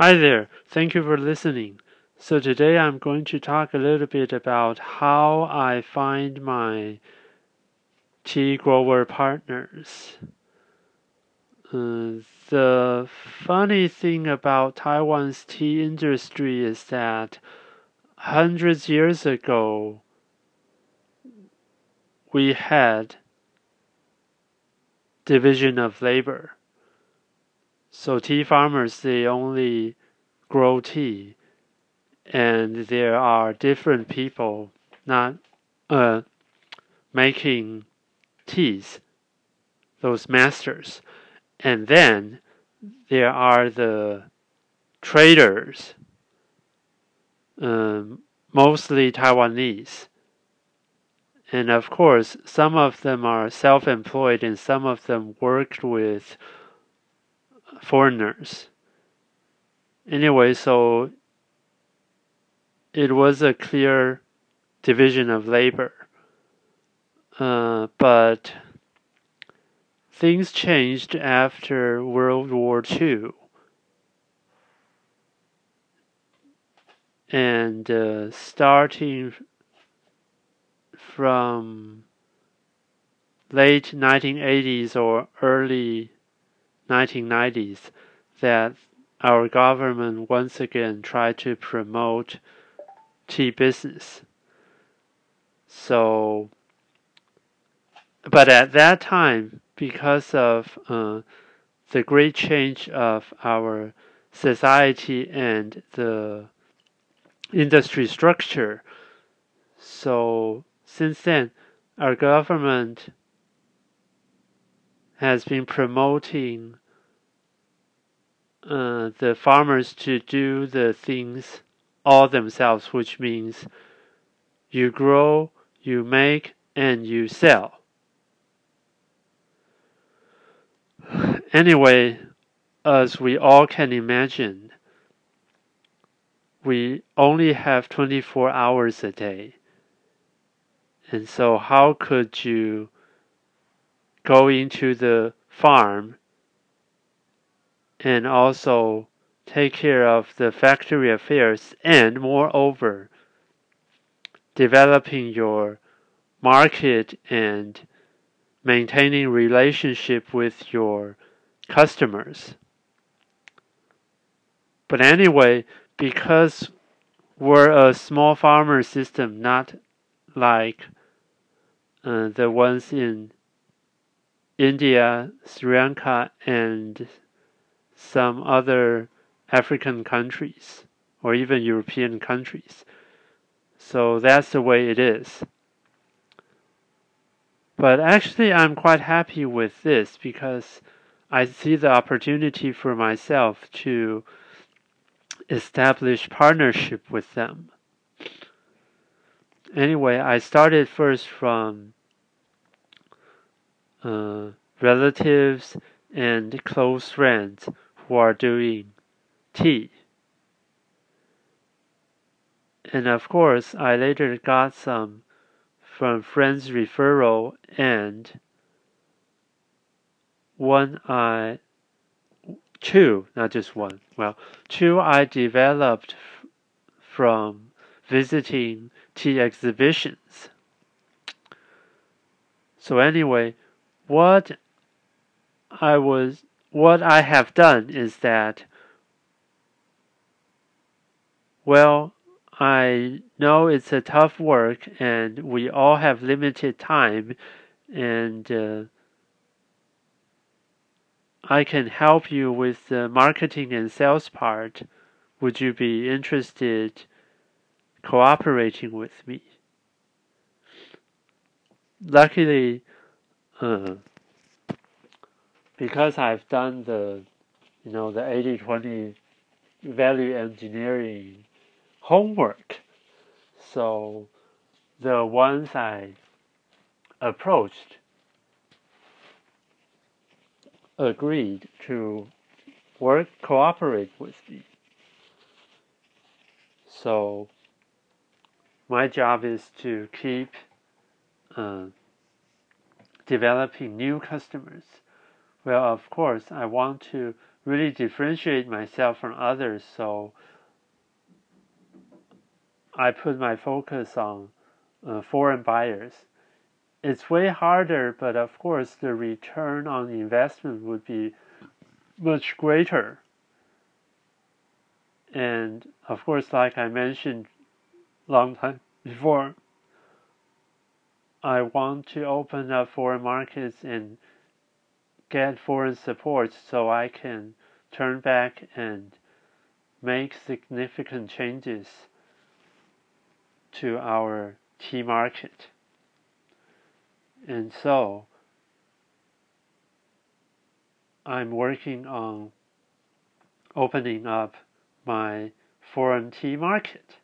Hi there, thank you for listening. So today I'm going to talk a little bit about how I find my tea grower partners. Uh, the funny thing about Taiwan's tea industry is that hundreds years ago we had division of labor. So tea farmers they only grow tea and there are different people not uh, making teas, those masters. And then there are the traders, um, mostly Taiwanese. And of course, some of them are self employed and some of them worked with foreigners. Anyway, so it was a clear division of labor. Uh, but things changed after World War II. And uh, starting from late 1980s or early 1990s, that our government once again tried to promote tea business. So, but at that time, because of uh, the great change of our society and the industry structure, so since then, our government has been promoting uh, the farmers to do the things all themselves, which means you grow, you make, and you sell. Anyway, as we all can imagine, we only have 24 hours a day. And so, how could you go into the farm and also take care of the factory affairs and moreover developing your market and maintaining relationship with your customers. But anyway, because we're a small farmer system, not like uh, the ones in India, Sri Lanka, and some other African countries or even European countries. So that's the way it is. But actually, I'm quite happy with this because I see the opportunity for myself to establish partnership with them. Anyway, I started first from uh, relatives and close friends who are doing tea. And of course, I later got some from friends' referral and one I two, not just one. Well, two I developed from visiting tea exhibitions. So anyway, what I was what I have done is that well, I know it's a tough work and we all have limited time and uh, I can help you with the marketing and sales part. Would you be interested cooperating with me? Luckily, because I've done the, you know, the 80-20 value engineering homework. So the ones I approached agreed to work cooperate with me. So my job is to keep uh, developing new customers. Well, of course, I want to really differentiate myself from others. So I put my focus on uh, foreign buyers. It's way harder, but of course the return on investment would be much greater. And of course, like I mentioned long time before, I want to open up foreign markets and get foreign support so I can turn back and make significant changes to our tea market. And so I'm working on opening up my foreign tea market.